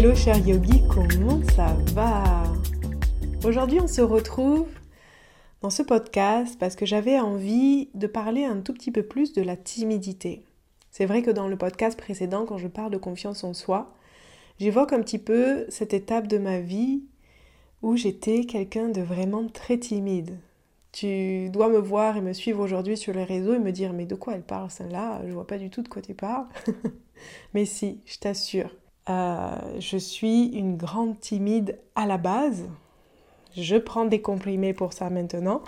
hello cher yogi, comment ça va? Aujourd'hui on se retrouve dans ce podcast parce que j'avais envie de parler un tout petit peu plus de la timidité. C'est vrai que dans le podcast précédent, quand je parle de confiance en soi, j'évoque un petit peu cette étape de ma vie où j'étais quelqu'un de vraiment très timide. Tu dois me voir et me suivre aujourd'hui sur les réseaux et me dire mais de quoi elle parle celle-là? Je vois pas du tout de quoi tu parles. mais si, je t'assure. Euh, je suis une grande timide à la base. Je prends des comprimés pour ça maintenant.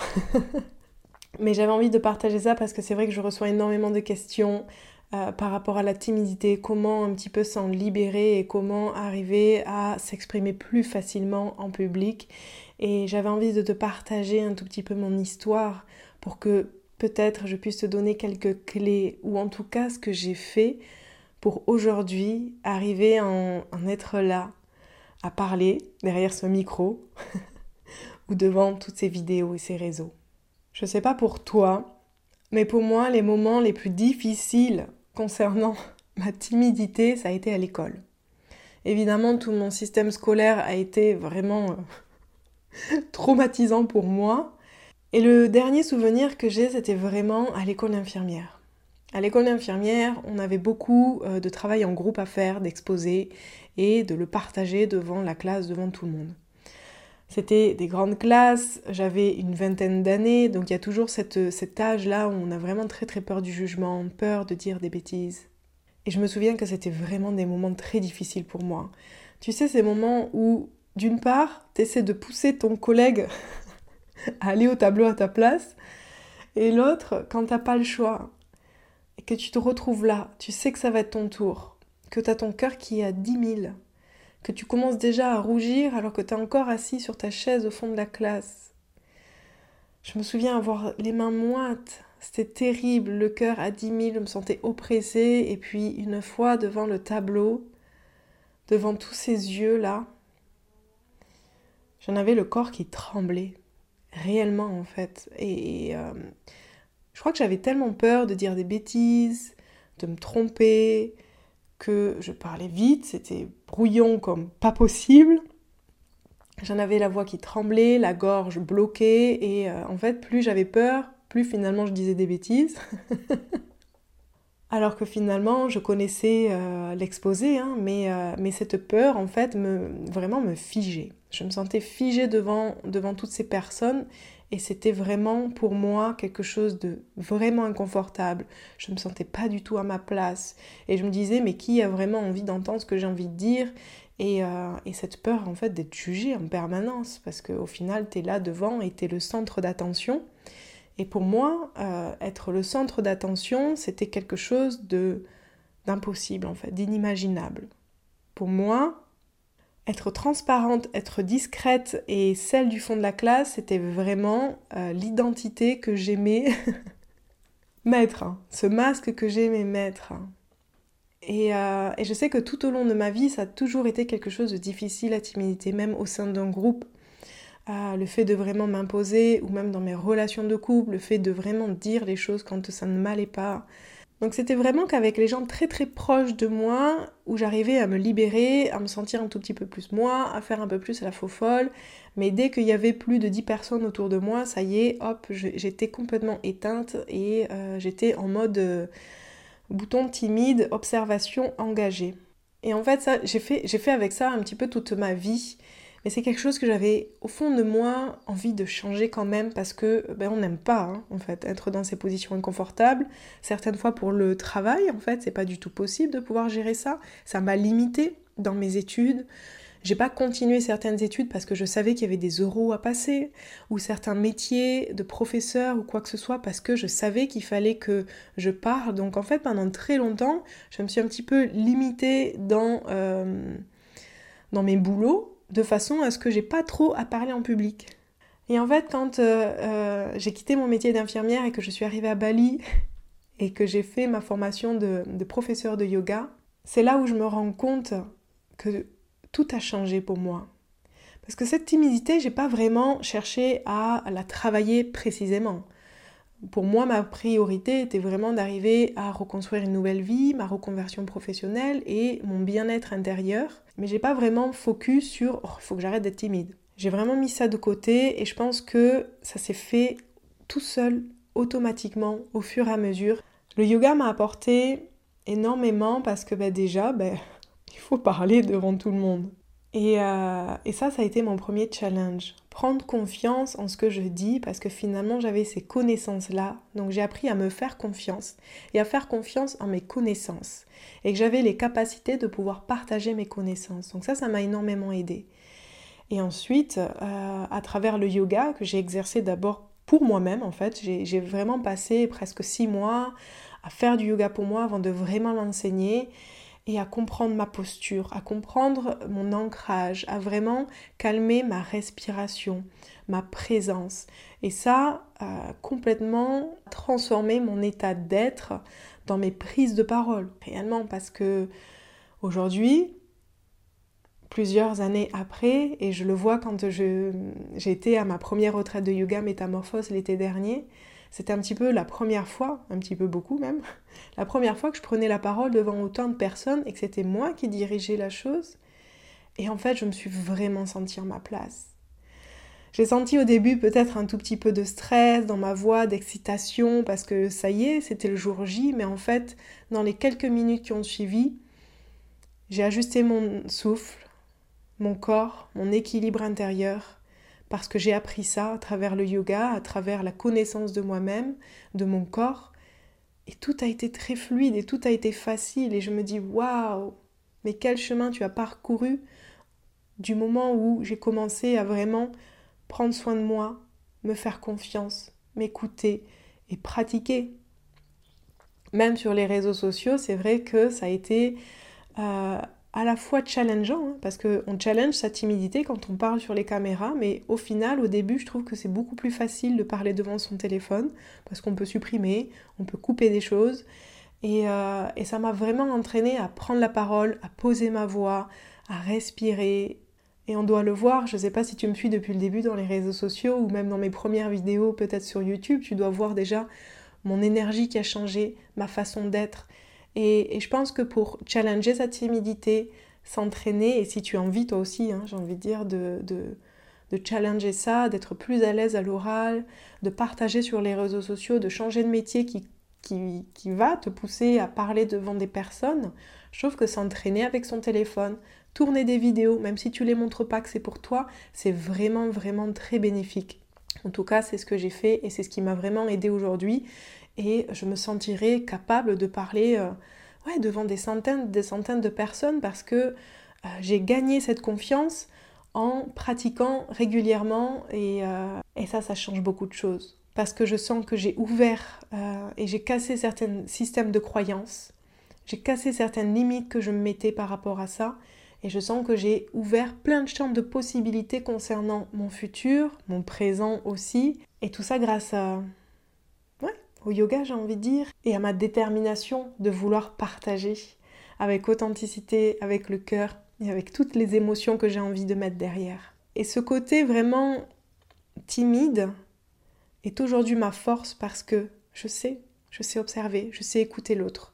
mais j'avais envie de partager ça parce que c'est vrai que je reçois énormément de questions euh, par rapport à la timidité, comment un petit peu s'en libérer et comment arriver à s'exprimer plus facilement en public. Et j'avais envie de te partager un tout petit peu mon histoire pour que peut-être je puisse te donner quelques clés ou en tout cas ce que j'ai fait pour aujourd'hui arriver à en être là, à parler derrière ce micro ou devant toutes ces vidéos et ces réseaux. Je ne sais pas pour toi, mais pour moi, les moments les plus difficiles concernant ma timidité, ça a été à l'école. Évidemment, tout mon système scolaire a été vraiment euh, traumatisant pour moi. Et le dernier souvenir que j'ai, c'était vraiment à l'école infirmière. À l'école infirmière, on avait beaucoup euh, de travail en groupe à faire, d'exposer et de le partager devant la classe, devant tout le monde. C'était des grandes classes, j'avais une vingtaine d'années, donc il y a toujours cette, cet âge-là où on a vraiment très très peur du jugement, peur de dire des bêtises. Et je me souviens que c'était vraiment des moments très difficiles pour moi. Tu sais, ces moments où, d'une part, tu essaies de pousser ton collègue à aller au tableau à ta place, et l'autre, quand t'as pas le choix, et que tu te retrouves là, tu sais que ça va être ton tour, que tu as ton cœur qui est à 10 000, que tu commences déjà à rougir alors que tu es encore assis sur ta chaise au fond de la classe. Je me souviens avoir les mains moites, c'était terrible, le cœur à dix mille, je me sentais oppressée, et puis une fois devant le tableau, devant tous ces yeux-là, j'en avais le corps qui tremblait, réellement en fait. Et, euh, je crois que j'avais tellement peur de dire des bêtises, de me tromper, que je parlais vite, c'était brouillon comme pas possible. J'en avais la voix qui tremblait, la gorge bloquée, et euh, en fait, plus j'avais peur, plus finalement je disais des bêtises. Alors que finalement, je connaissais euh, l'exposé, hein, mais, euh, mais cette peur, en fait, me, vraiment me figeait. Je me sentais figée devant toutes ces personnes et c'était vraiment pour moi quelque chose de vraiment inconfortable. Je ne me sentais pas du tout à ma place. Et je me disais, mais qui a vraiment envie d'entendre ce que j'ai envie de dire? Et, euh, et, cette peur en fait d'être jugé en permanence. Parce qu'au final, tu es là devant et tu es le centre d'attention. Et pour moi, euh, être le centre d'attention, c'était quelque chose de d'impossible en fait, d'inimaginable. Pour moi, être transparente, être discrète et celle du fond de la classe, c'était vraiment euh, l'identité que j'aimais mettre, hein. ce masque que j'aimais mettre. Euh, et, je sais que tout au long de ma vie, ça a toujours été quelque chose de difficile, la timidité, même au sein d'un groupe. Euh, le fait de vraiment m'imposer, ou même dans mes relations de couple, le fait de vraiment dire les choses quand ça ne m'allait pas, donc c'était vraiment qu'avec les gens très très proches de moi, où j'arrivais à me libérer, à me sentir un tout petit peu plus moi, à faire un peu plus la faux folle. Mais dès qu'il y avait plus de 10 personnes autour de moi, ça y est, hop, j'étais complètement éteinte et euh, j'étais en mode euh, bouton timide, observation engagée. Et en fait, ça, j'ai fait, j'ai fait avec ça un petit peu toute ma vie. Mais c'est quelque chose que j'avais au fond de moi envie de changer quand même parce que ben, on n'aime pas hein, fait être dans ces positions inconfortables. Certaines fois pour le travail en fait c'est pas du tout possible de pouvoir gérer ça. Ça m'a limité dans mes études. J'ai pas continué certaines études parce que je savais qu'il y avait des euros à passer, ou certains métiers de professeur ou quoi que ce soit parce que je savais qu'il fallait que je parle. Donc en fait pendant très longtemps, je me suis un petit peu limitée dans, euh, dans mes boulots de façon à ce que j'ai pas trop à parler en public. Et en fait, quand euh, euh, j'ai quitté mon métier d'infirmière et que je suis arrivée à Bali et que j'ai fait ma formation de, de professeur de yoga, c'est là où je me rends compte que tout a changé pour moi. Parce que cette timidité, j'ai pas vraiment cherché à la travailler précisément. Pour moi, ma priorité était vraiment d'arriver à reconstruire une nouvelle vie, ma reconversion professionnelle et mon bien-être intérieur. Mais j'ai pas vraiment focus sur oh, faut que j'arrête d'être timide. J'ai vraiment mis ça de côté et je pense que ça s'est fait tout seul, automatiquement, au fur et à mesure. Le yoga m'a apporté énormément parce que ben, déjà, ben, il faut parler devant tout le monde. Euh, et, ça, ça a été mon premier challenge. Prendre confiance en ce que je dis parce que finalement j'avais ces connaissances-là. Donc j'ai appris à me faire confiance et à faire confiance en mes connaissances. Et que j'avais les capacités de pouvoir partager mes connaissances. Donc ça, ça m'a énormément aidé. Et ensuite, euh, à travers le yoga que j'ai exercé d'abord pour moi-même en fait, j'ai vraiment passé presque six mois à faire du yoga pour moi avant de vraiment l'enseigner et à comprendre ma posture, à comprendre mon ancrage, à vraiment calmer ma respiration, ma présence. Et ça a complètement transformé mon état d'être dans mes prises de parole, réellement, parce que aujourd'hui, plusieurs années après, et je le vois quand j'étais à ma première retraite de yoga métamorphose l'été dernier, c'était un petit peu la première fois, un petit peu beaucoup même, la première fois que je prenais la parole devant autant de personnes et que c'était moi qui dirigeais la chose. Et en fait, je me suis vraiment sentie en ma place. J'ai senti au début peut-être un tout petit peu de stress dans ma voix, d'excitation, parce que ça y est, c'était le jour J, mais en fait, dans les quelques minutes qui ont suivi, j'ai ajusté mon souffle, mon corps, mon équilibre intérieur, parce que j'ai appris ça à travers le yoga, à travers la connaissance de moi-même, de mon corps. Et tout a été très fluide et tout a été facile. Et je me dis, waouh, mais quel chemin tu as parcouru du moment où j'ai commencé à vraiment prendre soin de moi, me faire confiance, m'écouter et pratiquer. Même sur les réseaux sociaux, c'est vrai que ça a été euh, à la fois challengeant, hein, parce qu'on challenge sa timidité quand on parle sur les caméras, mais au final, au début, je trouve que c'est beaucoup plus facile de parler devant son téléphone, parce qu'on peut supprimer, on peut couper des choses. Et, euh, et ça m'a vraiment entraîné à prendre la parole, à poser ma voix, à respirer. Et on doit le voir, je ne sais pas si tu me suis depuis le début dans les réseaux sociaux ou même dans mes premières vidéos, peut-être sur YouTube, tu dois voir déjà mon énergie qui a changé, ma façon d'être. Et, je pense que pour challenger sa timidité, s'entraîner, et si tu as envie toi aussi, hein, j'ai envie de dire, de, challenger ça, d'être plus à l'aise à l'oral, de partager sur les réseaux sociaux, de changer de métier qui, qui, qui va te pousser à parler devant des personnes, je trouve que s'entraîner avec son téléphone, tourner des vidéos, même si tu les montres pas que c'est pour toi, c'est vraiment, vraiment très bénéfique. En tout cas, c'est ce que j'ai fait et c'est ce qui m'a vraiment aidé aujourd'hui et je me sentirais capable de parler euh, devant des centaines, des centaines de personnes parce que euh, j'ai gagné cette confiance en pratiquant régulièrement et, euh, et, ça, ça change beaucoup de choses. Parce que je sens que j'ai ouvert et j'ai cassé certains systèmes de croyances, j'ai cassé certaines limites que je me mettais par rapport à ça. Et je sens que j'ai ouvert plein de champs de possibilités concernant mon futur, mon présent aussi, et tout ça grâce à, au yoga, j'ai envie de dire, et à ma détermination de vouloir partager avec authenticité, avec le cœur et avec toutes les émotions que j'ai envie de mettre derrière. Et ce côté vraiment timide est aujourd'hui ma force parce que je sais, je sais observer, je sais écouter l'autre.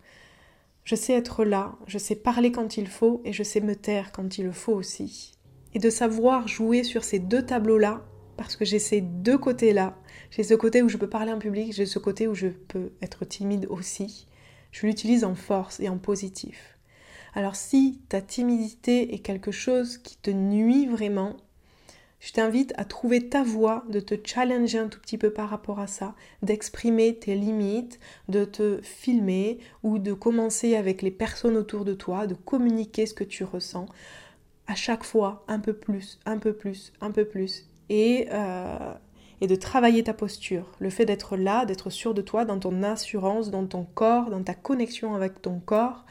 Je sais être là, je sais parler quand il faut et je sais me taire quand il le faut aussi. Et de savoir jouer sur ces deux tableaux-là, parce que j'ai ces deux côtés-là, j'ai ce côté où je peux parler en public, j'ai ce côté où je peux être timide aussi. Je l'utilise en force et en positif. Alors si ta timidité est quelque chose qui te nuit vraiment, je t'invite à trouver ta voie, de te challenger un tout petit peu par rapport à ça, d'exprimer tes limites, de te filmer ou de commencer avec les personnes autour de toi, de communiquer ce que tu ressens. À chaque fois, un peu plus, un peu plus, un peu plus. Et, euh, et de travailler ta posture. Le fait d'être là, d'être sûr de toi, dans ton assurance, dans ton corps, dans ta connexion avec ton corps.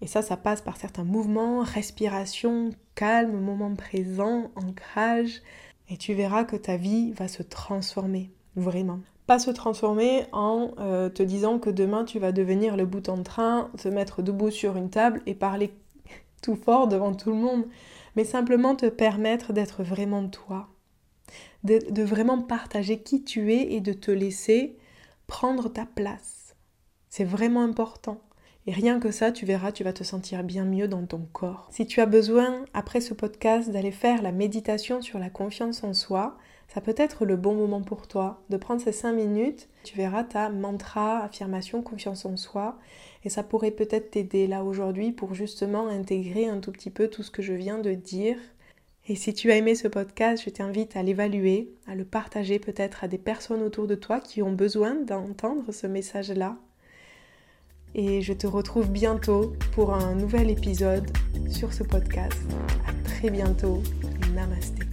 Et ça, ça passe par certains mouvements, respiration, calme, moment présent, ancrage. Et tu verras que ta vie va se transformer, vraiment. Pas se transformer en euh, te disant que demain tu vas devenir le bout en train, te mettre debout sur une table et parler tout fort devant tout le monde, mais simplement te permettre d'être vraiment toi, de, vraiment partager qui tu es et de te laisser prendre ta place. C'est vraiment important. Et rien que ça, tu verras, tu vas te sentir bien mieux dans ton corps. Si tu as besoin, après ce podcast, d'aller faire la méditation sur la confiance en soi, ça peut être le bon moment pour toi de prendre ces 5 minutes. Tu verras ta mantra, affirmation, confiance en soi. Et ça pourrait peut-être t'aider là aujourd'hui pour justement intégrer un tout petit peu tout ce que je viens de dire. Et si tu as aimé ce podcast, je t'invite à l'évaluer, à le partager peut-être à des personnes autour de toi qui ont besoin d'entendre ce message-là et je te retrouve bientôt pour un nouvel épisode sur ce podcast. À très bientôt. Namasté.